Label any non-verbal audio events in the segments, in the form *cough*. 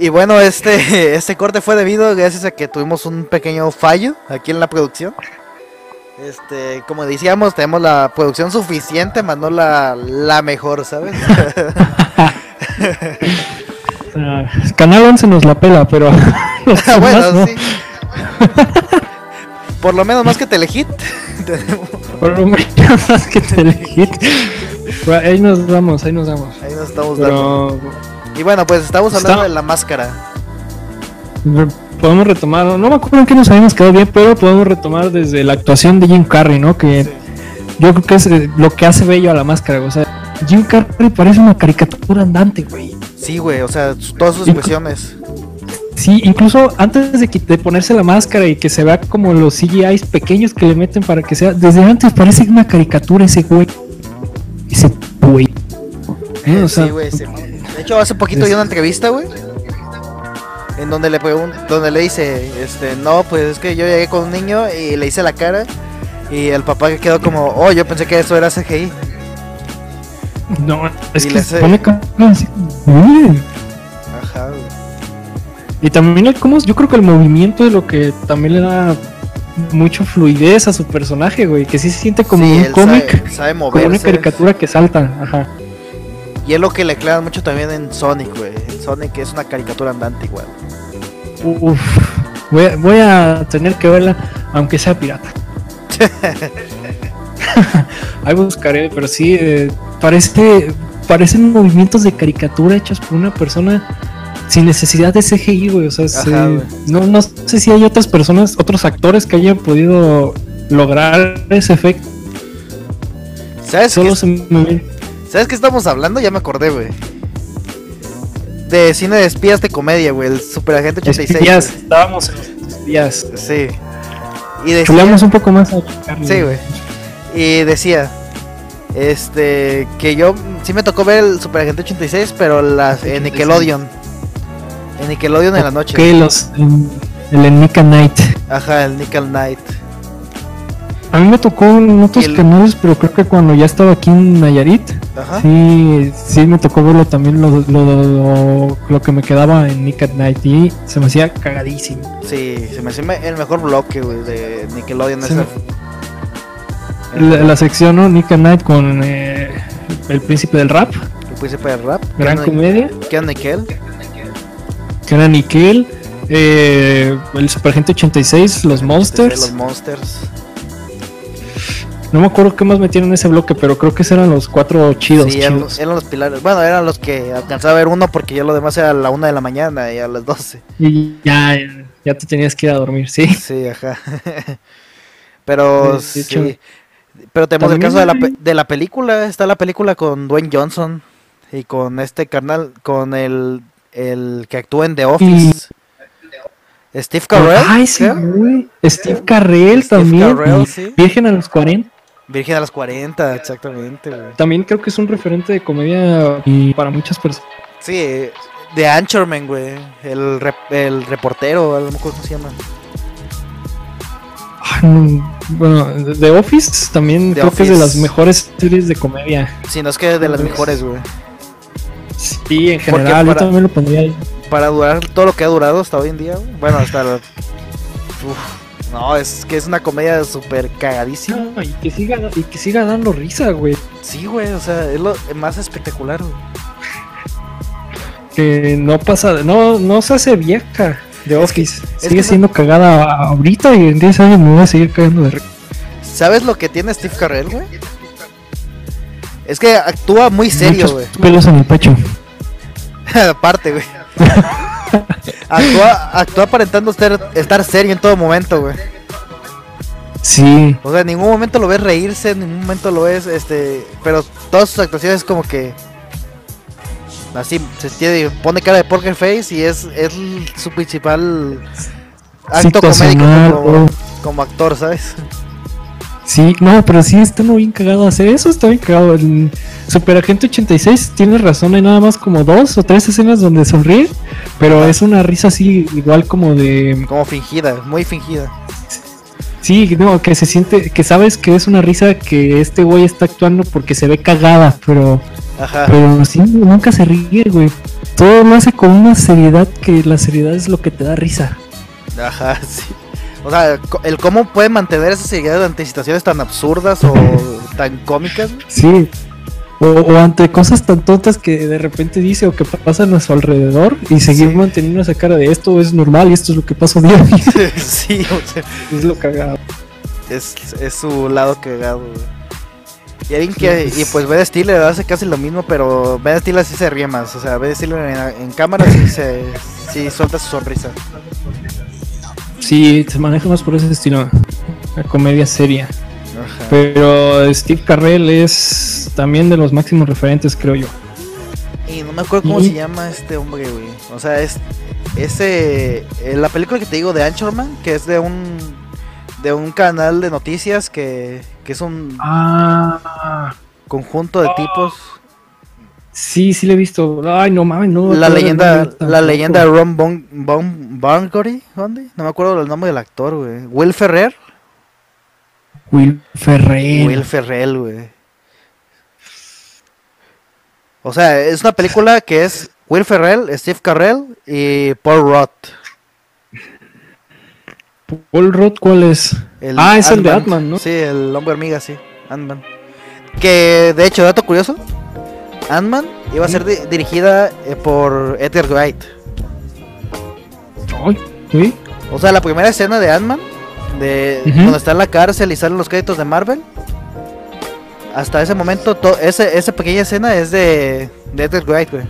Y bueno, este, *laughs* este corte fue debido gracias a que tuvimos un pequeño fallo aquí en la producción. Este, como decíamos, tenemos la producción suficiente, más no la, la mejor, ¿sabes? *laughs* Ah, Canal 11 nos la pela, pero. *laughs* bueno, no. sí. Por lo menos más que Telehit. Por lo menos más que Telehit. Bueno, Ahí nos damos, ahí nos damos. Ahí nos estamos dando. Y bueno, pues estamos hablando Está- de la máscara. podemos retomar, no me acuerdo en qué nos habíamos quedado bien, pero podemos retomar desde la actuación de Jim Carrey, ¿no? Que yo creo que es eh, lo que hace bello a la máscara, o sea, Jim Carrey parece una caricatura andante, güey. Sí, güey, o sea, todas sus expresiones. Sí, incluso antes de, ponerse la máscara y que se vea como los CGIs pequeños que le meten para que sea, desde antes parece una caricatura ese güey. Ese güey. ¿no? O sea, sí, güey. De hecho, hace poquito dio una entrevista, güey. En donde le pregun- donde le dice, este, no, pues es que yo llegué con un niño y le hice la cara. Y el papá que quedó como, oh, yo pensé que eso era CGI. no, es y que se pone. Ajá, güey. Y también el cómo, yo creo que el movimiento es lo que también le da mucho fluidez a su personaje, güey, que sí se siente como Sí, un cómic, Sabe, sabe como una caricatura que salta, ajá. Y es lo que le aclaran mucho también en Sonic, güey. Sonic es una caricatura andante igual. Uf, voy a, voy a tener que verla, aunque sea pirata. *laughs* Ahí buscaré, pero sí, eh, parece, parecen movimientos de caricatura hechos por una persona sin necesidad de CGI, güey. O sea, Ajá, no, no sé si hay otras personas, otros actores que hayan podido lograr ese efecto. ¿Sabes Solo se me- ¿Sabes qué estamos hablando? Ya me acordé, güey. De cine de espías de comedia, güey. El Superagente 86. espías, estábamos en los espías. Sí. Y decía, Chuleamos un poco más a Charlie. Sí, güey. Y decía, este, que yo sí me tocó ver el Superagente 86, pero las en 86. Nickelodeon. En Nickelodeon en la noche. Que los en- el Ennica Night. Ajá, el Nickel Knight. A mí me tocó en otros el- canales, pero creo que cuando ya estaba aquí en Nayarit, Ajá. sí, sí me tocó verlo también lo, lo, lo- lo que me quedaba en Nick at Night y se me hacía cagadísimo. Sí, se me hace me- el mejor bloque, güey, de Nickelodeon. Sí. La, la sección, ¿no? Nick at Night con eh, el príncipe del rap, El príncipe del rap. gran Keanu- comedia, Keanu Nickel. era Nickel, eh, el Superagente 86, los Los Monsters. Monsters. No me acuerdo qué más metieron en ese bloque, pero creo que esos eran los cuatro chidos. sí, eran, chidos. eran los pilares. Bueno, eran los que alcanzaba a ver uno porque ya lo demás era a la una de la mañana y a las 12. Y ya, ya te tenías que ir a dormir, sí. Sí, ajá. *laughs* Pero De- de sí. hecho, Pero tenemos el caso de la, pe- de la película. Está la película con Dwayne Johnson y con este carnal, con el, el que actúa en The Office. Steve Carell. Ay, sí, güey. Steve Carrell Steve también. Carell, y sí. Virgen a los 40. Virgen a los 40, exactamente, güey. También creo que es un referente de comedia y para muchas personas. Sí, de Anchorman, güey. El, rep- el reportero, a lo mejor cómo se llama. Ah, no, Bueno, The Office también The creo que es de las mejores series de comedia. Si no es que de las mejores, güey. Sí, en general, yo para- también lo pondría ahí. Para durar todo lo que ha durado hasta hoy en día, güey. Bueno, hasta la... Uf, no, es que es una comedia súper cagadísima. No, y que siga, y que siga dando risa, güey. Sí, güey, o sea, es lo más espectacular, güey. Que no pasa, no, no se hace vieja. The Office es sigue siendo cagada ahorita y en 10 años me voy a seguir cagando de. ¿Sabes lo que tiene Steve Carell, güey? Es que actúa muy serio, Muchos güey. pelos en el pecho. *laughs* Aparte, güey. *laughs* *laughs* actúa, actúa aparentando ser- estar serio en todo momento, güey. Sí, O sea, en ningún momento lo ves reírse, en ningún momento lo ves, este... Pero todas sus actuaciones como que... Así, se tiene, pone cara de poker face y es, es su principal acto comédico como actor, ¿sabes? Sí, no, pero sí está muy bien cagado hacer eso, está bien cagado. El Super Agente 86 tiene razón, hay nada más como dos o tres escenas donde sonríe, pero es una risa así, igual como de. Como fingida, muy fingida. Sí, no, que se siente, que sabes que es una risa que este güey está actuando porque se ve cagada, pero, Ajá. pero sí, nunca se ríe, güey. todo lo hace con una seriedad que la seriedad es lo que te da risa. Ajá, *laughs* sí. O sea, el cómo puede mantener esa seriedad ante situaciones tan absurdas o tan cómicas. Sí. O, o ante cosas tan tontas que de repente dice o que pasan a su alrededor y seguir Sí. manteniendo esa cara de esto es normal y esto es lo que pasa día a día. *laughs* sí, o sea, es lo cagado. es, es su lado cagado. Y alguien que, y pues Ben Stiller hace casi lo mismo, pero Ben Stiller sí se ríe más. O sea, Ben Stiller en, en cámara sí se sí suelta su sonrisa. Sí, se maneja más por ese estilo. La comedia seria. Ajá. Pero Steve Carrell es también de los máximos referentes, creo yo. Y no me acuerdo cómo Y- se llama este hombre, güey. O sea, es ese eh, la película que te digo de Anchorman, que es de un de un canal de noticias que, que es un Ah, conjunto de tipos. sí, sí le he visto. Ay, no mames, no. La leyenda la leyenda de Ron Bon, Bon Barnaby, ¿dónde? No me acuerdo el nombre del actor, güey. Will Ferrer. Will Ferrell. Will Ferrell, güey. O sea, es una película que es Will Ferrell, Steve Carell y Paul Roth. Paul Roth, ¿cuál es? El Ah, es el de Ant-Man. ¿no? Sí, el hombre hormiga, sí. Ant-Man. Que, de hecho, dato curioso. Ant-Man iba a ser di- dirigida eh, por Edgar Wright. Ay, ¿sí? O sea, la primera escena de Ant-Man, de cuando está en la cárcel y salen los créditos de Marvel. Hasta ese momento, to- ese, esa pequeña escena es de, de Edgar Wright, güey.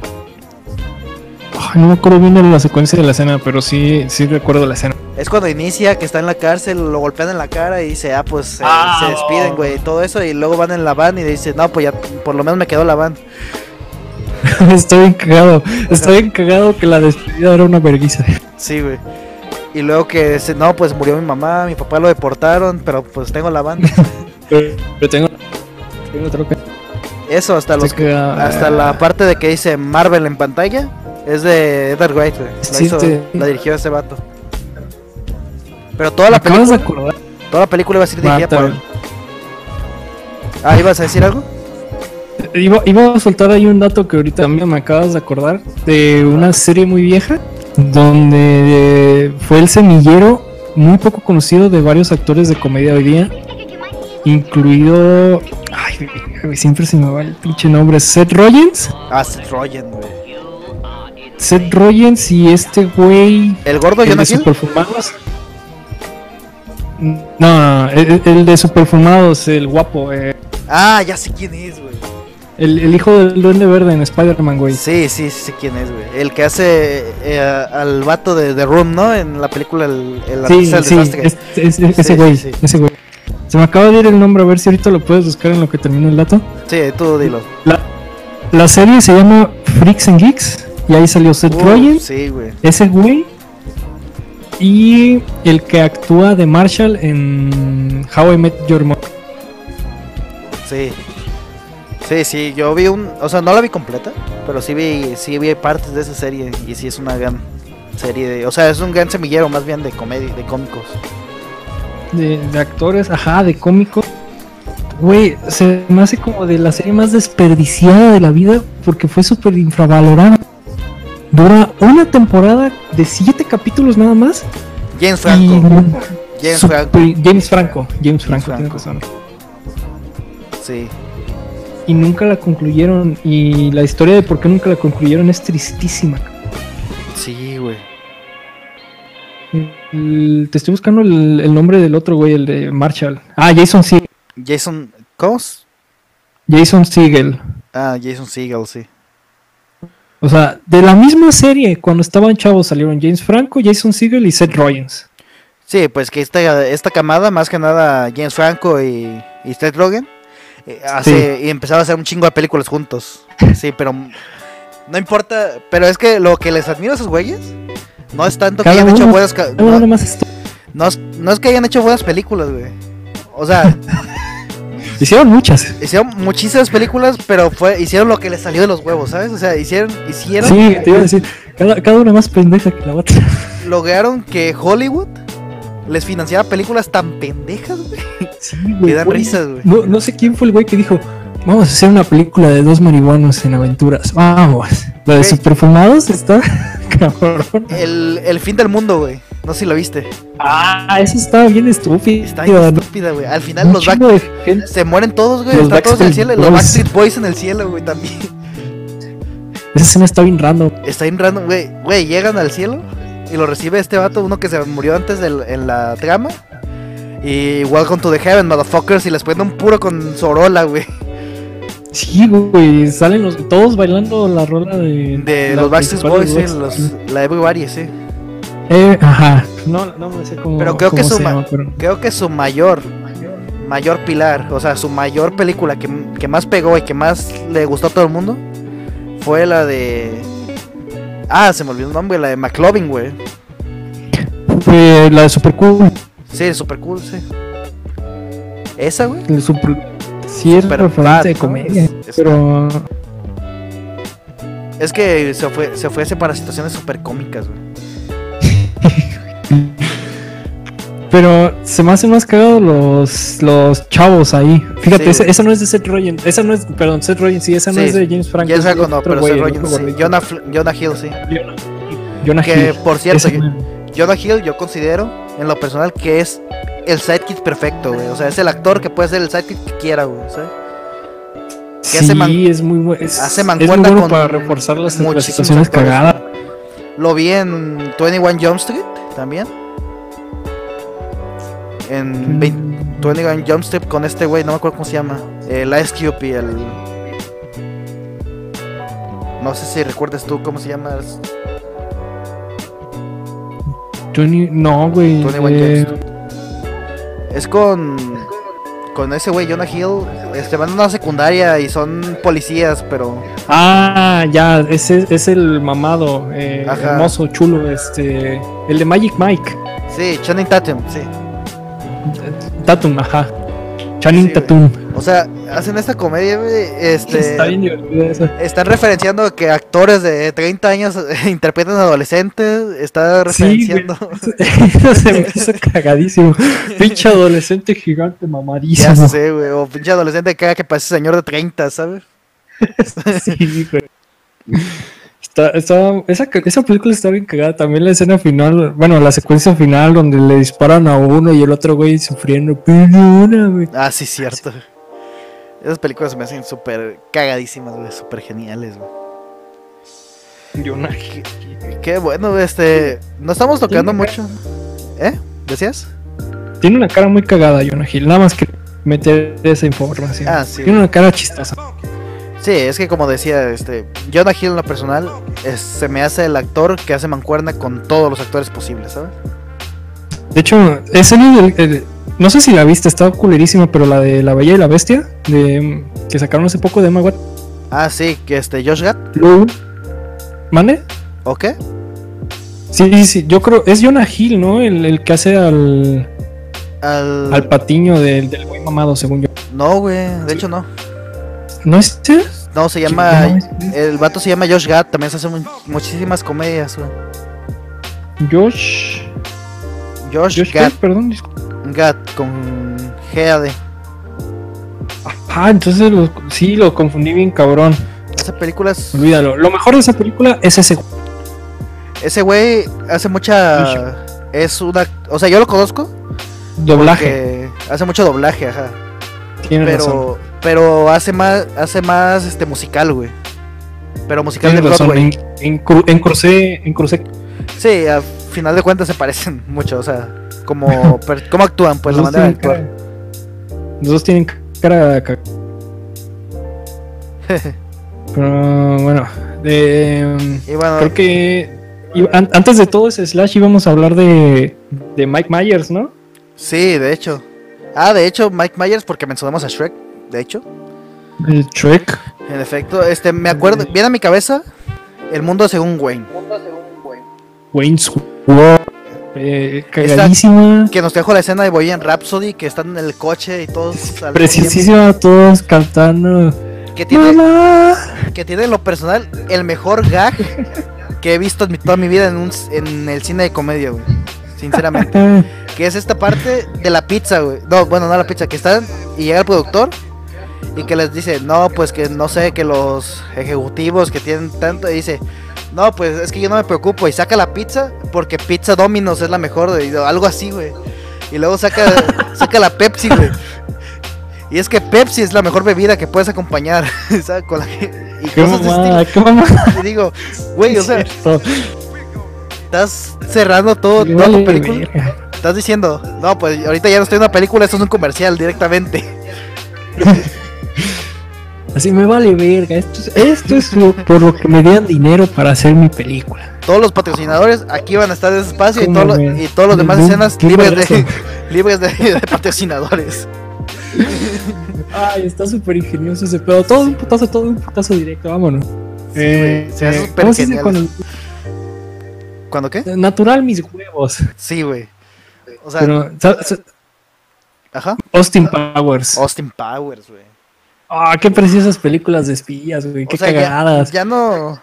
Ay, no me acuerdo bien de la secuencia de la escena, pero sí, sí recuerdo la escena. Es cuando inicia, que está en la cárcel, lo golpean en la cara y dice, ah, pues se- Ah. se despiden, güey, y todo eso. Y luego van en la van y dice, no, pues ya por lo menos me quedó la van. *laughs* Está bien cagado. Está bien cagado que la despedida era una vergüenza. Sí, güey. Y luego que no, pues murió mi mamá, mi papá lo deportaron, pero pues tengo la van. *laughs* Pero, tengo, tengo otro. Eso, hasta los que, hasta la parte de que dice Marvel en pantalla es de Edgar Wright, güey. La, Sí, hizo- la dirigió ese vato. Pero toda la película, toda la película iba a ser dirigida por él. Ah, ¿ibas a decir algo? Iba, iba a soltar ahí un dato que ahorita me acabas de acordar de una serie muy vieja donde eh, fue el semillero muy poco conocido de varios actores de comedia hoy día, incluido, ay, siempre se me va el pinche nombre, Seth Rollins, Ah, Seth Rogen, güey. Seth Rollins y este güey, ¿El gordo el de? Superfumados. No, no, no, el, el de Superfumados, el guapo, eh, Ah, ya sé quién es, güey. El, el hijo del Duende Verde en Spider-Man, güey. Sí, sí, sí quién es, güey. El que hace eh, al vato de The Room, ¿no? En la película El, el Sí, artista del sí, desastre. es- es- es- Sí, ese güey, sí. ese güey. Se me acaba de ir el nombre, a ver si ahorita lo puedes buscar en lo que termina el dato. Sí, tú dilo. La, la serie se llama Freaks and Geeks y ahí salió Seth Uh, Rogen, sí, güey. ese güey y el que actúa de Marshall en How I Met Your Mother. Sí. Sí, sí, yo vi un, o sea, no la vi completa, pero sí vi, sí vi partes de esa serie y sí es una gran serie de, o sea, es un gran semillero más bien de comedia, de cómicos. De, de actores, ajá, de cómicos. Güey, se me hace como de la serie más desperdiciada de la vida porque fue súper infravalorada. Dura una temporada de siete capítulos nada más. James Franco, Y James super- Franco, James Franco. James Franco, Franco. tienes razón. sí. Y nunca la concluyeron. Y la historia de por qué nunca la concluyeron es tristísima. Sí, güey. Te estoy buscando el, el nombre del otro güey, el de Marshall. Ah, Jason Segel. Jason, ¿cómo? es? Jason Segel. Ah, Jason Segel, sí. O sea, de la misma serie, cuando estaban chavos salieron James Franco, Jason Segel y Seth Rollins. Sí, pues que esta, esta camada, más que nada James Franco y, y Seth Rogen, eh, hace, y empezaron a hacer un chingo de películas juntos. Sí, pero no importa, pero es que lo que les admiro a esos güeyes no es tanto que hayan hecho buenas No, no es, no es que hayan hecho buenas películas, güey. O sea, *laughs* Hicieron muchas. hicieron muchísimas películas, pero fue hicieron lo que les salió de los huevos, ¿sabes? O sea, hicieron hicieron Sí, te iba a decir, cada, cada una más pendeja que la otra. lograron que Hollywood les financiara películas tan pendejas, güey. Sí, Que dan güey. risas, güey. No, no sé quién fue el güey que dijo, Vamos a hacer una película de dos marihuanos en aventuras. Vamos. La de Güey. Superfumados está *laughs* cabrón. El, el fin del mundo, güey. No sé si lo viste. Ah, eso estaba bien estúpido. Está bien estúpida, güey. Al final Un los back se mueren todos, güey. Los Están todos en el cielo. Los Boys. Backstreet Boys en el cielo, güey, también. Esa escena está bien random. Está bien random, güey. Güey, llegan al cielo y lo recibe este vato, uno que se murió antes del, en la trama. Y Welcome to the Heaven, motherfuckers. Y les ponen un puro con Sorola, güey. Sí, güey. Salen los, todos bailando la rola de. De los Backstreet Boys, sí, los, la Everybody, sí. Eh, ajá. No, no me sé cómo. Pero creo que cómo su se ma- llama, pero- Creo que su mayor, mayor pilar, o sea, su mayor película que, que más pegó y que más le gustó a todo el mundo fue la de. Ah, se me olvidó el nombre, la de McLovin, güey. Fue la de Super Cool. Sí, super cool, sí. Esa, güey. El super... Sí, es de ¿no? comedia. Es- es- pero. Es que se fue, se fue para situaciones super cómicas, güey. *laughs* Pero se me hacen más cagados los, los chavos ahí. Fíjate, Sí, esa, no es de Seth Rogen. Esa no es, perdón, Seth Rogen, sí, esa no Sí. es de James Franco. James Franco no, pero Seth el Rogen sí. Jonah, Jonah Hill, sí. Jonah, Jonah Que Hill. por cierto, yo-. Jonah Hill yo considero en lo personal que es el sidekick perfecto, güey. O sea, es el actor que puede ser el sidekick que quiera, güey. hace sí, man- es muy bueno. Hace mancuerna bueno con para reforzar las, situaciones actores. cagadas. Lo vi en 21 Jump Street también. En 20 21 Jump Street con este güey, no me acuerdo cómo se llama. El Ice Cube y el. No sé si recuerdas tú cómo se llama. Tony- no, güey. 21 eh. Es con. Con ese güey, Jonah Hill. Este, van a una secundaria y son policías, pero. Ah, ya, ese es el mamado, eh, hermoso, chulo, este, el de Magic Mike, Sí, Channing Tatum, sí. Tatum, ajá, Channing Sí. Tatum. O sea, hacen esta comedia, güey. Este. Está bien divertido eso. Están referenciando que actores de 30 años *laughs* interpretan adolescentes. Está Sí, referenciando. *laughs* Eso se me hizo cagadísimo. Pinche adolescente gigante ya mamadísimo. sé, güey. O pinche adolescente que, que parece señor de 30, ¿sabes? *laughs* Sí, güey. Está, está- esa, esa película está bien cagada. También la escena final, bueno, la secuencia final donde le disparan a uno y el otro güey sufriendo. Perdóname. Ah, sí, cierto. Esas películas me hacen súper cagadísimas, güey. Súper geniales, güey. Jonah Qué bueno, este. No estamos tocando mucho. ¿Eh? ¿Decías? Tiene una cara muy cagada, Jonah Hill. Nada más que meter esa información. Ah, sí. Tiene una cara chistosa. Sí, es que como decía, este. Jonah Hill en lo personal es- se me hace el actor que hace mancuerna con todos los actores posibles, ¿sabes? De hecho, ese del, el- no sé si la viste, estaba culerísima, pero la de La Bella y la Bestia, de, que sacaron hace poco de Emma Watson. Ah, sí, que este. Josh Gad, ¿Mande? ¿o qué? Sí, sí, yo creo, es Jonah Hill, ¿no? El, el que hace al, Al. al patiño del, del güey mamado, según yo. No, güey, de hecho no. ¿No es ese? No, se llama. El vato se llama Josh Gad, también se hace mu- muchísimas comedias, güey. Josh. Josh, Josh Gad, perdón. Gad con G-A-D. Ah, entonces lo- sí, lo confundí bien cabrón. Esa película es. Olvídalo. Lo mejor de esa película es ese. Ese güey hace mucha. Es una. O sea, yo lo conozco. Doblaje. Hace mucho doblaje, ajá. Tiene razón. Pero. Hace más. Hace más este musical, güey. Pero musical Tiene de razón. Broadway. En, en, cru- en crucé, en crucé Sí, a final de cuentas se parecen *laughs* mucho, o sea. Como, *laughs* cómo actúan, pues la Los dos manera de actuar. cara- Los dos tienen cara de ca- *laughs* Pero bueno, de, y bueno, creo que y an- antes de todo ese slash íbamos a hablar de, de Mike Myers, ¿no? sí, de hecho. Ah, de hecho, Mike Myers, porque mencionamos a Shrek, de hecho. El Shrek. En efecto, este, me acuerdo, viene a mi cabeza el mundo según Wayne. Wayne's World. Eh, cagadísima. Que nos trajo la escena de Bohemian Rhapsody, que están en el coche y todos. Precisísima, todos cantando. Que tiene, que tiene en lo personal el mejor gag que he visto en mi- toda mi vida en, un, en el cine de comedia, güey. Sinceramente. *laughs* Que es esta parte de la pizza, güey. No, bueno, no la pizza, que están y llega el productor y que les dice, no, pues que no sé, que los ejecutivos que tienen tanto, y dice, no, pues es que yo no me preocupo, y saca la pizza, porque pizza Domino's es la mejor, y algo así, güey. Y luego saca, *laughs* saca la Pepsi, güey. Y es que Pepsi es la mejor bebida que puedes acompañar, *laughs* ¿sabes? Con la y ¿Qué cosas estilo. qué mamada. *laughs* Y digo, güey, o sea, estás cerrando todo, toda tu película. Estás diciendo, no, pues ahorita ya no estoy en una película, esto es un comercial directamente. Así me vale verga. Esto es, esto es lo- por lo que me dieron dinero para hacer mi película. Todos los patrocinadores aquí van a estar en ese espacio y, ¿Cómo todo lo- y todos los demás escenas libres de, *laughs* libres de, de patrocinadores. Ay, está súper ingenioso ese pedo. Todo un putazo, todo un putazo directo, vámonos. güey, se hace súper ¿cómo se dice genial. cuando- ¿Cuándo qué? Natural mis huevos. Sí, güey. O sea, Pero, ajá. Austin Powers. Austin Powers, güey. Ah, qué preciosas películas de espías, güey. Qué O sea, ya, cagadas. ya no.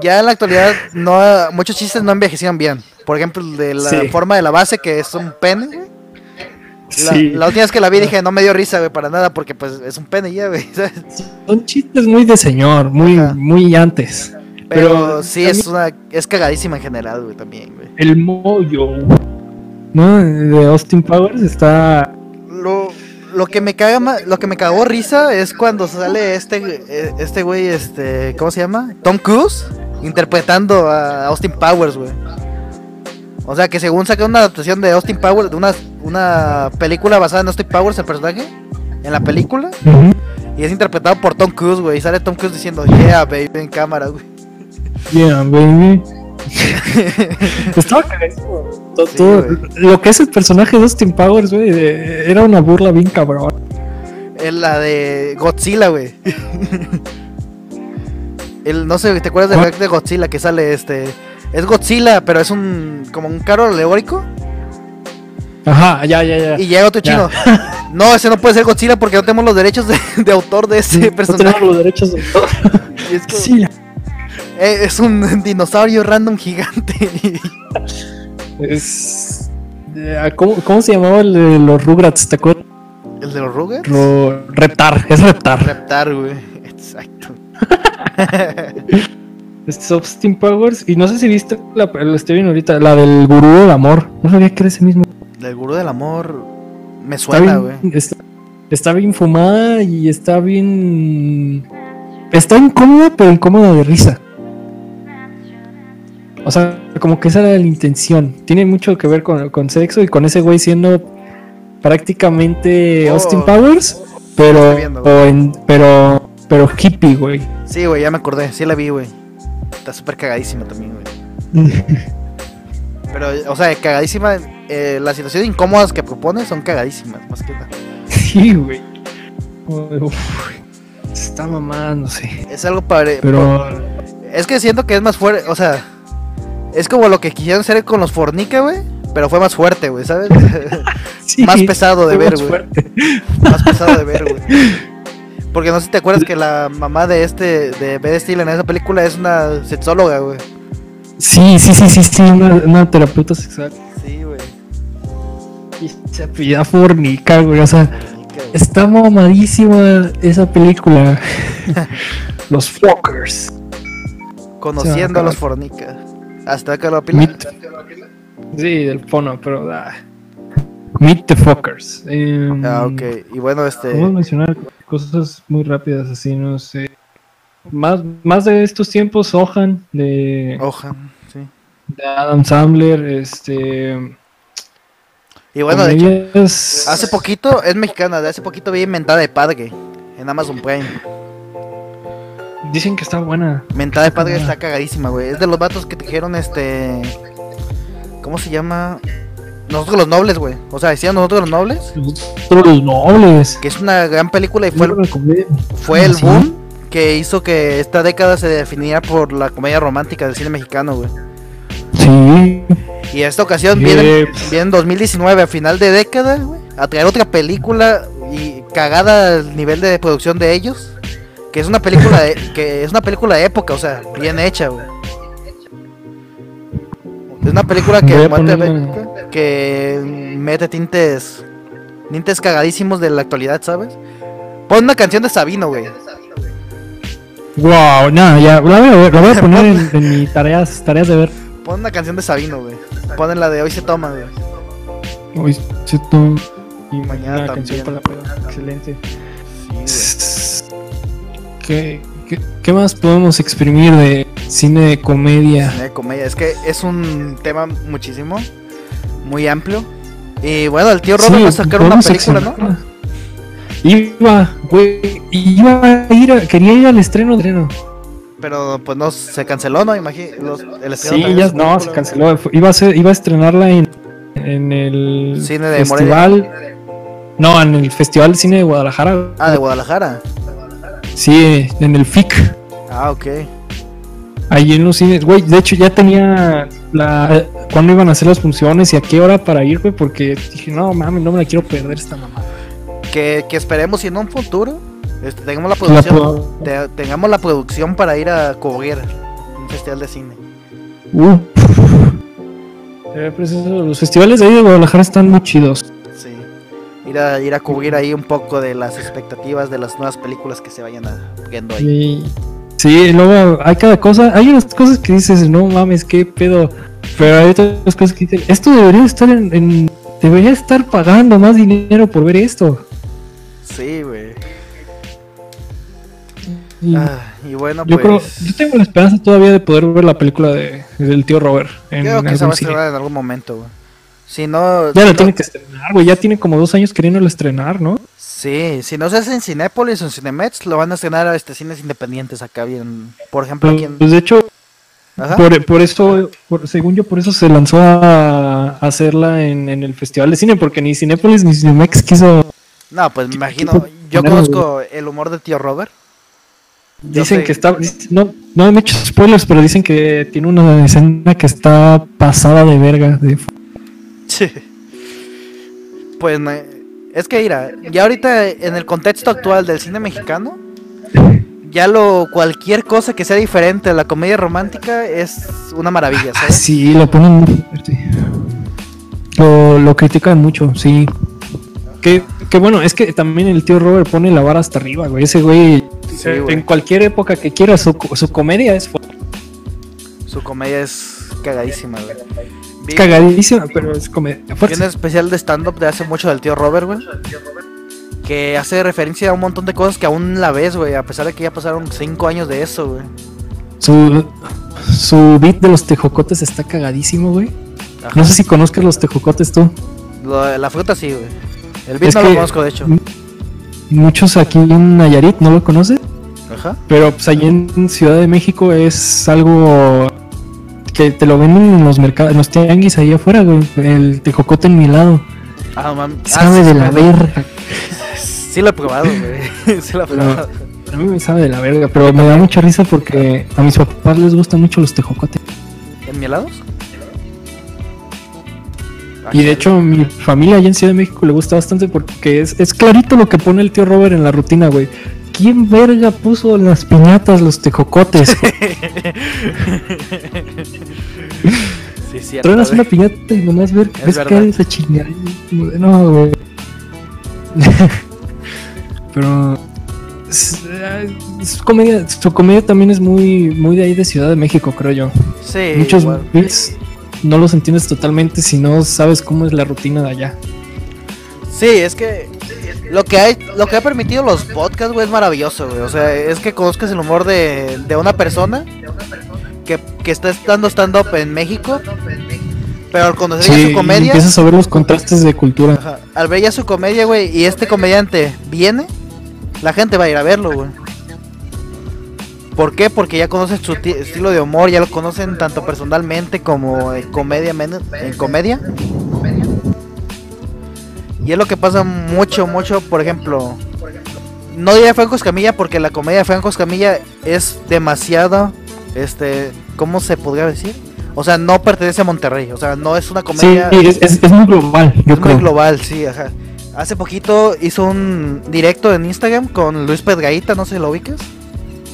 Ya en la actualidad, no, muchos chistes no envejecieron bien. Por ejemplo, de la Sí. forma de la base, que es un pene. güey. La, Sí. la última vez que la vi dije, no me dio risa, güey, para nada, porque pues es un pene ya, güey. *laughs* ¿sabes? Son chistes muy de señor, muy, Ajá. muy antes. Pero, Pero sí, es una. Es cagadísima en general, güey, también, güey. El Moyo. ¿No? De Austin Powers está. Lo, lo que me caga lo que me cagó risa es cuando sale este eh, este güey, este, ¿cómo se llama? Tom Cruise interpretando a Austin Powers, güey. O sea, que según saca una adaptación de Austin Powers, de una, una película basada en Austin Powers, el personaje, en la película, y es interpretado por Tom Cruise, güey. Y sale Tom Cruise diciendo, yeah, baby, en cámara, güey. Yeah, baby. *laughs* Estaba cagadísimo. Sí, todo- lo que es el personaje de Austin Powers, güey, era una burla bien cabrón. Es la de Godzilla, güey. *laughs* El, no sé, ¿te acuerdas del hack de Godzilla que sale este? Es Godzilla, pero es un como un carro alegórico Ajá, ya, ya, ya. y llega otro Ya. chino. *laughs* No, ese no puede ser Godzilla porque no tenemos los derechos de, de autor de ese no personaje. tenemos los derechos de todo. *laughs* Y es, como- Sí, eh, es un dinosaurio random gigante. Es. eh, ¿Cómo, ¿Cómo se llamaba el de los Rugrats? ¿Te acuerdas? ¿El de los Rugrats? Ro- Reptar, es Reptar. Reptar, güey. Exacto. *laughs* Es Austin Powers. Y no sé si viste la, la estoy viendo ahorita, la del gurú del amor. No sabía que era ese mismo. El gurú del amor me suena, güey. está, está bien fumada y está bien. Está incómoda, pero incómoda de risa. O sea, como que esa era la intención. Tiene mucho que ver con, con sexo y con ese güey siendo prácticamente Oh. Austin Powers, pero, Estoy viendo, o en- pero, pero hippie, güey. Sí, güey, ya me acordé. Sí la vi, güey. Está súper cagadísima también, güey. *laughs* Pero, o sea, cagadísima. eh, las situaciones incómodas que propone son cagadísimas, más que nada. sí, güey. Está mamándose. Es algo padre. Pero. Es que siento que es más fuerte, o sea. Es como lo que quisieron hacer con los Fornica, güey. Pero fue más fuerte, güey, ¿sabes? *laughs* sí, más pesado de ver, más güey. más pesado de ver, güey. *laughs* Porque no sé si te acuerdas que la mamá de este, de Ben Stiller en esa película es una sexóloga, güey. Sí, sí, sí, sí, sí, una, una terapeuta sexual. Sí, güey. Y se apellida Fornica, güey. O sea, Fornica, güey. está mamadísima esa película. *laughs* Los Fuckers. Conociendo a los Fornica. Hasta acá la pila. Meet. Sí, del fono, pero. ah. Meet the Fuckers. Em, Ah, ok. Y bueno, este. Podemos mencionar cosas muy rápidas así, no sé. Más, más de estos tiempos, Sohan de, Ojan, sí. de Adam Sandler, este. Y bueno, de hecho, hace poquito, es mexicana, de hace poquito vi Mentada de Padre en Amazon Prime. Dicen que está buena. Mentada de Padre está cagadísima, güey. Es de los vatos que te dijeron, este. ¿Cómo se llama? Nosotros los nobles, güey. O sea, decían nosotros los nobles. Todos los nobles. Que es una gran película y fue el, fue el Sí. boom que hizo que esta década se definiera por la comedia romántica del cine mexicano, güey. Sí. Y esta ocasión Sí. viene, viene en 2019, a final de década, güey, a traer otra película y cagada al nivel de producción de ellos. Que es una película de, que es una película de época, o sea, bien hecha, güey. Es una película que, que mete tintes tintes cagadísimos de la actualidad, ¿sabes? Pon una canción de Sabino, güey. Wow, nada, ya, la voy a, ver, la voy a poner en, en mis tareas, tareas de ver. Pon una canción de Sabino, güey. Pon la de Hoy se toma, güey. Hoy se toma. Y Mañana también. para la. Excelente. ¿Qué, qué, qué más podemos exprimir de cine de comedia? güey. De comedia. Es que es un tema muchísimo, muy amplio. Y bueno, el tío Robert Sí, va a sacar una película, ¿no? Iba, güey, iba a ir, a- quería ir al estreno estreno. Pero pues no, se canceló, ¿no? Imagino. El estreno Sí, ya, no, se canceló. Iba a, ser, iba a estrenarla en, en el Cine de festival. No, en el Festival de Cine de Guadalajara. Ah, de Guadalajara. Sí, en el FIC. Ah, ok. Ahí en los cines, güey, de hecho ya tenía la cuándo iban a hacer las funciones y a qué hora para ir, güey, porque dije, no mames, no me la quiero perder esta mamá. Que, que esperemos si en un futuro este, tengamos la producción. pro- te- tengamos la producción para ir a cubrir un festival de cine. Uf. Eh, pues eso, los festivales de ahí de Guadalajara están muy chidos. Sí. Ir a, ir a cubrir ahí un poco de las expectativas de las nuevas películas que se vayan a, viendo ahí. Sí, y luego hay cada cosa, hay unas cosas que dices, no mames, qué pedo. Pero hay otras cosas que dices, esto debería estar en, en- debería estar pagando más dinero por ver esto. Sí, güey. Y Ah, y bueno, yo creo, pues. yo tengo la esperanza todavía de poder ver la película de, del tío Robert. En creo que se va a estrenar en algún momento, güey. Si no. Ya si la no- tiene que estrenar, güey. Ya tiene como dos años queriéndolo estrenar, ¿no? Sí, si no se hace en Cinépolis o en Cinemex, lo van a estrenar a este cines independientes acá bien. Por ejemplo, aquí en. Pues de hecho, Ajá. por, por eso, por- según yo, por eso se lanzó a, a hacerla en, en el Festival de Cine, porque ni Cinépolis ni Cinemex quiso. No, pues me imagino. Yo conozco el humor de tío Robert. Yo Dicen sé- que está. No, no he hecho spoilers, pero dicen que tiene una escena que está pasada de verga. De, Sí. Pues es que mira, ya ahorita en el contexto actual del cine mexicano, ya lo cualquier cosa que sea diferente a la comedia romántica es una maravilla, Ah, ¿sabes? sí, lo ponen muy fuerte. Lo, lo critican mucho, sí. Que, que bueno, es que también el tío Robert pone la vara hasta arriba, güey. Ese güey, Sí, güey. en cualquier época que quiera, su, su comedia es, fu- Su comedia es cagadísima, güey. Cagadísima, pero es comedia fuerte. un especial de stand-up de hace mucho del tío Robert, güey. Que hace referencia a un montón de cosas que aún la ves, güey. A pesar de que ya pasaron cinco años de eso, güey. Su, su beat de los tejocotes está cagadísimo, güey. Ajá. No sé si conozcas los tejocotes tú. Lo la fruta sí, güey. El beat Es no lo conozco, de hecho. Muchos aquí en Nayarit no lo conocen. Ajá. Pero pues allí en Ciudad de México es algo que te lo venden en los mercados, en los tianguis ahí afuera, güey. El tejocote en mi lado. Ah, mam- ah, Sabe sí, de la verga. Sí lo he probado, güey. *laughs* sí lo he probado. A mí me sabe de la verga, pero me da mucha risa porque a mis papás les gustan mucho los tejocotes. ¿En mi helados? Y de hecho, mi familia allá en Ciudad de México le gusta bastante porque es, es clarito lo que pone el tío Robert en la rutina, güey. ¿Quién verga puso las piñatas los tejocotes? *laughs* sí, cierto. Truenas una piñata y nomás ver, Es ves caer esa chingada. No, güey. *laughs* Pero. es- es comedia, su comedia también es muy, muy de ahí de Ciudad de México, creo yo. Sí, Muchos igual. beats no los entiendes totalmente si no sabes cómo es la rutina de allá. Sí, es que lo que hay, lo que ha permitido los podcasts, güey, es maravilloso, güey. O sea, es que conozcas el humor de, de una persona que, que está dando stand-up en México, pero al conocer ya su comedia, empiezas a ver los contrastes de cultura. ajá, al ver ya su comedia, güey, y este comediante viene, la gente va a ir a verlo, güey. ¿Por qué? Porque ya conocen su ti- estilo de humor, ya lo conocen tanto personalmente como en comedia, en comedia. Y es lo que pasa mucho, mucho, por ejemplo. No diría Franco Escamilla porque la comedia de Franco Escamilla es demasiado, este, ¿cómo se podría decir? O sea, no pertenece a Monterrey, o sea, no es una Sí, comedia es, es- es muy global, yo es muy creo. global, sí, ajá. Hace poquito hizo un directo en Instagram con Luis Pedgaita, no sé si lo ubiques.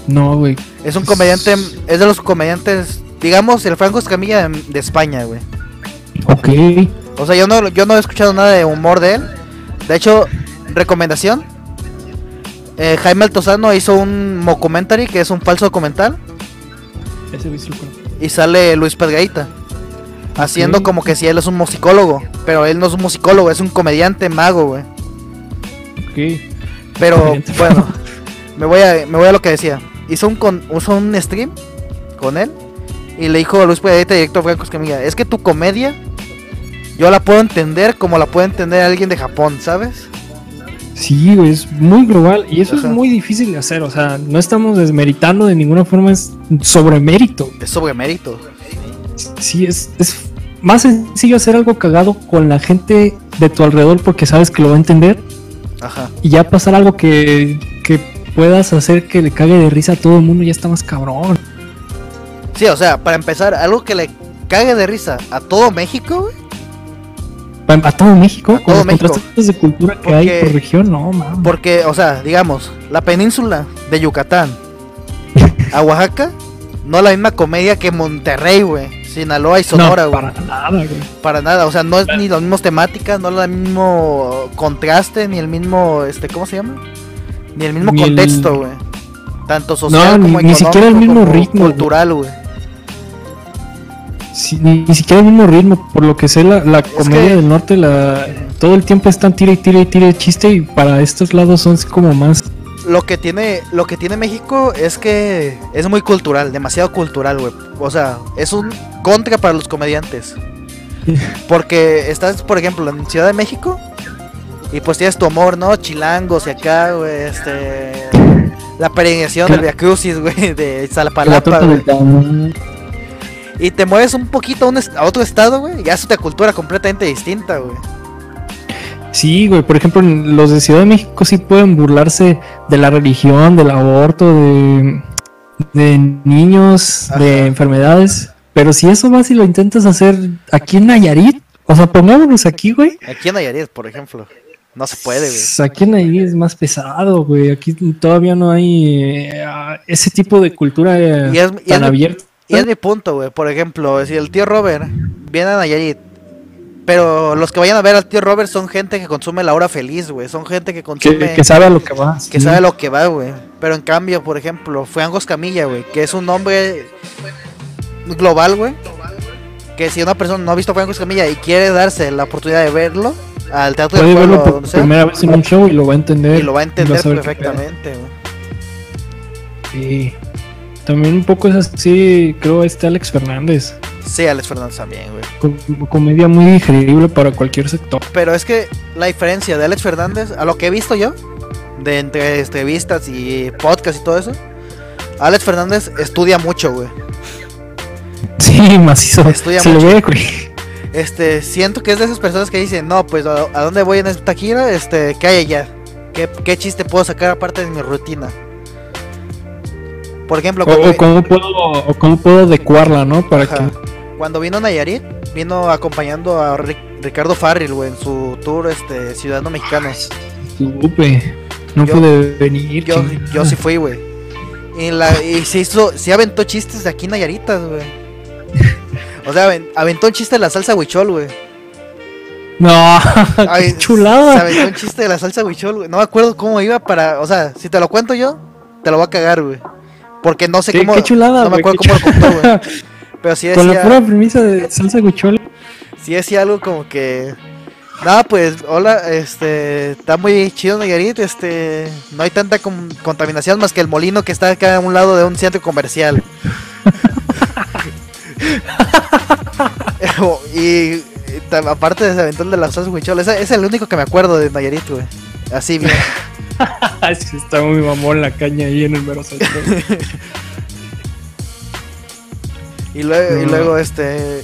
No, güey. Es un comediante, es de los comediantes, digamos, el Franco Escamilla de, de España, güey. Ok. O sea, yo no, yo no he escuchado nada de humor de él. De hecho, recomendación. eh, Jaime Altozano hizo un mockumentary, que es un falso documental, Ese y sale Luis Pedreita. Haciendo como que si él es un musicólogo, pero él no es un musicólogo, es un comediante mago, güey. Ok. Pero bueno, me voy a me voy a lo que decía. Hizo un con, hizo un stream con él y le dijo a Luis Pedreita directo a Franco Escamilla, es que tu comedia yo la puedo entender como la puede entender alguien de Japón, ¿sabes? Sí, güey, es muy global y eso Ajá. es muy difícil de hacer. O sea, no estamos desmeritando de ninguna forma, es sobre mérito. Es sobre mérito. Sí, es, es más sencillo hacer algo cagado con la gente de tu alrededor porque sabes que lo va a entender Ajá. y ya pasar algo que, que puedas hacer que le cague de risa a todo el mundo ya está más cabrón. Sí, o sea, para empezar, algo que le cague de risa a todo México, güey. A, a todo México, A con todo los México. contrastes de cultura que Porque- hay por región, no, mames. Porque, o sea, digamos, la península de Yucatán a Oaxaca, no la misma comedia que Monterrey, güey. Sinaloa y Sonora, no, güey. para nada, güey. Para nada, o sea, no es ni las mismas temáticas, no es el mismo contraste, ni el mismo, este, ¿cómo se llama? Ni el mismo Ni contexto, güey. Tanto social No, como ni- ni siquiera el económico, mismo ritmo, cultural, güey. Sí, ni, ni siquiera el mismo ritmo, por lo que sé, la, la comedia que- del norte, la, todo el tiempo están tira y tira y tira de chiste y para estos lados son como más... Lo que tiene, lo que tiene México es que es muy cultural, demasiado cultural, güey. O sea, es un contra para los comediantes. Porque estás, por ejemplo, en Ciudad de México y pues tienes tu amor, ¿no? Chilangos y acá, güey, este... La peregrinación del Via Crucis, güey, de la Salapalapa, Y te mueves un poquito a, un est- a otro estado, güey, y es otra cultura completamente distinta, güey. Sí, güey, por ejemplo, los de Ciudad de México sí pueden burlarse de la religión, del aborto, de, de niños, Ajá. de enfermedades. Pero si eso vas y lo intentas hacer aquí en Nayarit, o sea, pongámonos aquí, güey. Aquí en Nayarit, por ejemplo. No se puede, güey. s- Aquí en Nayarit es más pesado, güey. Aquí todavía no hay eh, ese tipo de cultura eh, Y es- y tan es- abierta. Y es mi punto, güey. Por ejemplo, si el tío Robert viene a Nayarit, pero los que vayan a ver al tío Robert son gente que consume la hora feliz, güey. Son gente que consume, Que, que sabe a lo que va. que sí. sabe lo que va, güey. Pero en cambio, por ejemplo, fue Angos Camilla, güey, que es un nombre global, güey. Que si una persona no ha visto a Angos Camilla y quiere darse la oportunidad de verlo al teatro Puede del pueblo, verlo por sea, primera vez en un show y lo va a entender. y lo va a entender perfectamente, güey. Sí. También un poco es así, creo, este Alex Fernández. Sí, Alex Fernández también, güey. Com- comedia muy digerible para cualquier sector. Pero es que la diferencia de Alex Fernández, a lo que he visto yo, de entre entrevistas y podcast y todo eso, Alex Fernández estudia mucho, güey. Sí, macizo. Estudia Se lo mucho. ve, güey. Este, siento que es de esas personas que dicen, no, pues, ¿a, a dónde voy en esta gira? Este, ¿qué hay allá? ¿Qué, qué chiste puedo sacar aparte de mi rutina? Por ejemplo, O, cómo puedo, o cómo puedo adecuarla, ¿no? Para que. cuando vino Nayarit, vino acompañando a Ri- Ricardo Farril, güey, en su tour, este, Ciudadano Mexicano. Supe. No Yo- pude venir. Yo, yo sí fui, güey. Y, la, y se hizo, se aventó chistes de aquí en Nayaritas, güey. O sea, aven- aventó un chiste de la salsa huichol, güey. No, *laughs* Ay, qué chulada. Se aventó un chiste de la salsa huichol, güey. No me acuerdo cómo iba para, o sea, si te lo cuento yo, te lo voy a cagar, güey. Porque no sé Qué, cómo, qué chulada. no me acuerdo cómo lo contó, güey. *laughs* Pero sí Con la pura premisa de salsa guichola. sí decía algo como que, nada, pues, hola, este, está muy chido Nayarit, este, no hay tanta contaminación más que el molino que está acá a un lado de un centro comercial. *laughs* *laughs* y, aparte de ese de las salsas huichol, ese es el único que me acuerdo de Nayarit, güey. Así bien. *laughs* Sí, está muy mamón la caña ahí en el mero centro. *laughs* Y luego, y luego este.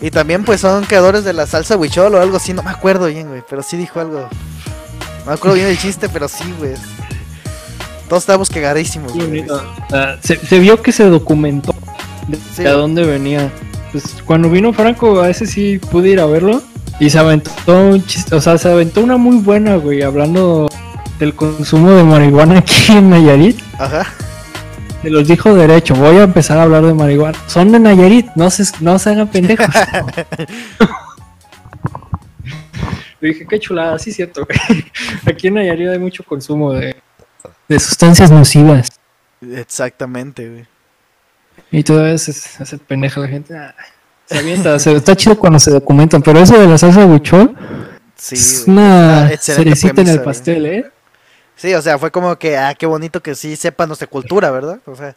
Y también pues son creadores de la salsa huichol o algo así, no me acuerdo bien, güey. Pero sí dijo algo. No me acuerdo bien del chiste, pero sí, güey. Todos estábamos cagadísimos, Qué güey. se, se vio que se documentó de, Sí. de a dónde venía. Pues cuando vino Franco, a ese sí pude ir a verlo. Y se aventó un chiste, o sea, se aventó una muy buena, güey, hablando del consumo de marihuana aquí *laughs* en Nayarit. Ajá. Se los dijo derecho, voy a empezar a hablar de marihuana. Son de Nayarit, no se, no se hagan pendejos. *laughs* Le dije, qué chulada, sí es cierto, güey. *laughs* Aquí en Nayarit hay mucho consumo de, de sustancias nocivas. Exactamente, güey. Y todavía se hace pendeja la gente. ah, Se avienta, se- está chido cuando se documentan, pero eso de la salsa huichol Sí, es una cerecita en el pastel, ¿eh? Sí, o sea, fue como que, ah, qué bonito que sí sepa nuestra cultura, ¿verdad? O sea,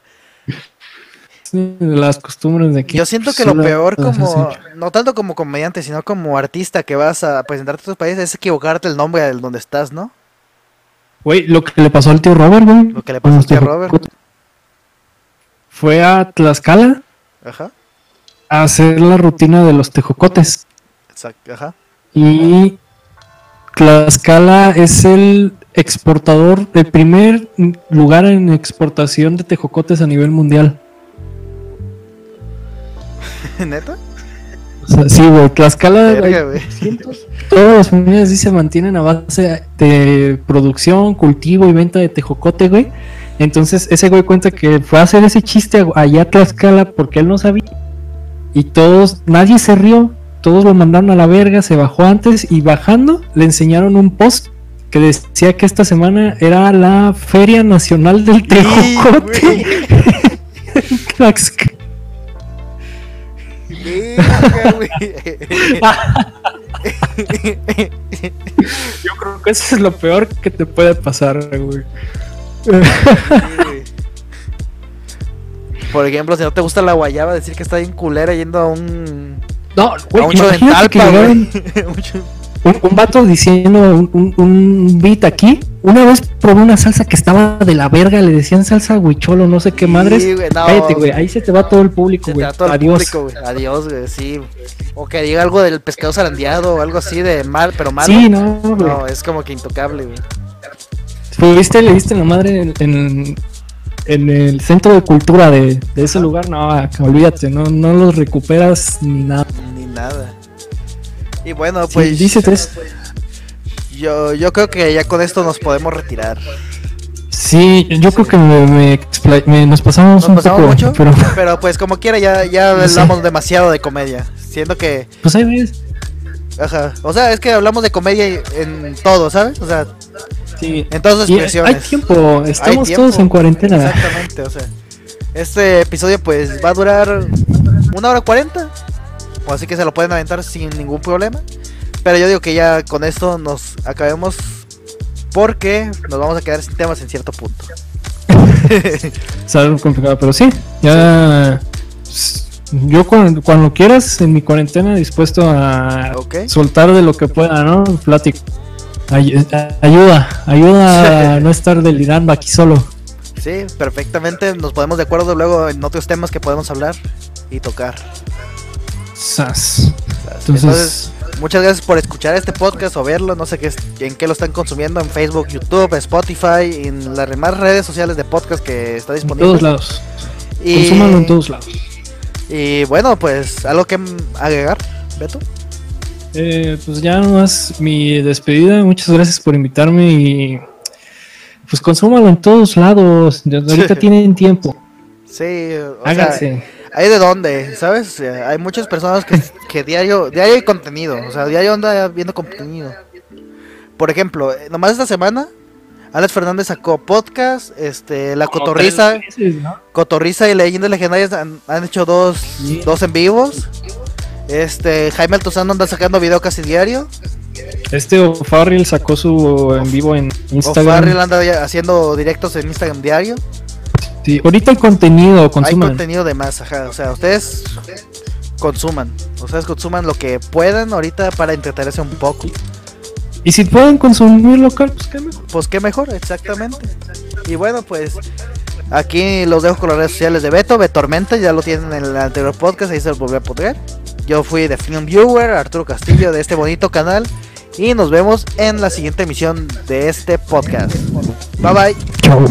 Sí, de las costumbres de aquí. yo siento que lo peor como, no tanto como comediante, sino como artista que vas a presentarte a otros países es equivocarte el nombre del donde estás, ¿no? Güey, lo que le pasó al tío Robert, güey. Lo que le pasó al tío Robert. Fue a Tlaxcala Ajá, hacer la rutina de los tejocotes. exacto, ajá. Y Tlaxcala es el exportador, el primer lugar en exportación de tejocotes a nivel mundial. *laughs* ¿Neta? O sea, sí, güey, Tlaxcala, Verga, cientos- todas las familias sí se mantienen a base de producción, cultivo y venta de tejocote, güey. Entonces, ese güey cuenta que fue a hacer ese chiste allá a Tlaxcala porque él no sabía. Y todos, nadie se rió, todos lo mandaron a la verga, se bajó antes y bajando le enseñaron un post que decía que esta semana era la Feria Nacional del Tejocote. *laughs* Yo creo que eso es lo peor que te puede pasar, güey. Sí. Por ejemplo, si no te gusta la guayaba, decir que está bien culera yendo a un. No, a güey, un en imagínate que güey. Un *laughs* un, un vato diciendo un, un, un beat aquí. Una vez probé una salsa que estaba de la verga, le decían salsa huicholo, no sé qué Sí, madres. güey, no. Cállate, güey, ahí se te va todo el público, Se te güey. da todo el Adiós. público, güey. Adiós, güey, sí. O que diga algo del pescado zarandeado o algo así de mal, pero malo. Sí, no, güey. No, es como que intocable, güey. Fuiste, le diste la madre en, en, en el centro de cultura de, de ese lugar. No, olvídate, no, no los recuperas ni nada. Ni nada. Y bueno, Sí, pues dice tres. yo, yo creo que ya con esto nos podemos retirar. Sí, yo creo que me, me expla- me- nos pasamos ¿Nos un pasamos poco, mucho? *laughs* pero *laughs* Pero pues como quiera, ya, ya No sé. hablamos demasiado de comedia. Siendo que, pues ahí ves. ajá. O sea, es que hablamos de comedia en todo, ¿sabes? O sea, Sí. en todas sus Y hay tiempo, estamos tiempo. todos en cuarentena. Exactamente, o sea. Este episodio pues va a durar una hora cuarenta. O así que se lo pueden aventar sin ningún problema. Pero yo digo que ya con esto nos acabemos. Porque nos vamos a quedar sin temas en cierto punto. *laughs* Es algo complicado, pero sí, ya. Yo cuando, cuando quieras, en mi cuarentena, dispuesto a soltar de lo que pueda, ¿no? Plático. Ay- ayuda, ayuda a no estar delirando aquí solo. Sí, perfectamente. Nos ponemos de acuerdo luego en otros temas que podemos hablar y tocar. Sas. Entonces, Entonces, muchas gracias por escuchar este podcast o verlo. No sé qué en qué lo están consumiendo, en Facebook, YouTube, Spotify, en las demás redes sociales de podcast que está en disponible. todos lados. Y, Consúmanlo en todos lados. y bueno, pues algo que agregar, Beto. Eh, pues ya nomás mi despedida. Muchas gracias por invitarme y. Pues consúmalo en todos lados. Ahorita *laughs* tienen tiempo. Sí, o sea, Háganse. hay de dónde, ¿sabes? O sea, Hay muchas personas que, que diario, diario hay contenido, o sea, diario anda viendo contenido. Por ejemplo, eh, nomás esta semana, Alex Fernández sacó podcast, este, la Como Cotorriza, tres veces, ¿no? Cotorriza y Leyendas Legendarias han, han hecho dos, Sí. dos en vivos. Este, Jaime Altozano anda sacando video casi diario. Este O'Farrill sacó su en vivo en Instagram. Farrell anda haciendo directos en Instagram diario. Sí, ahorita hay contenido, Hay consuman. contenido de más, ajá. O sea, ustedes consuman. Ustedes consuman lo que puedan ahorita para entretenerse un poco. Y si pueden consumir local, pues qué mejor. Pues qué mejor, exactamente. Y bueno, pues aquí los dejo con las redes sociales de Beto, Betormenta, ya lo tienen en el anterior podcast, ahí se los volví a poner. Yo fui de Film Viewer, Arturo Castillo de este bonito canal. Y nos vemos en la siguiente emisión de este podcast. Bye bye. Chau.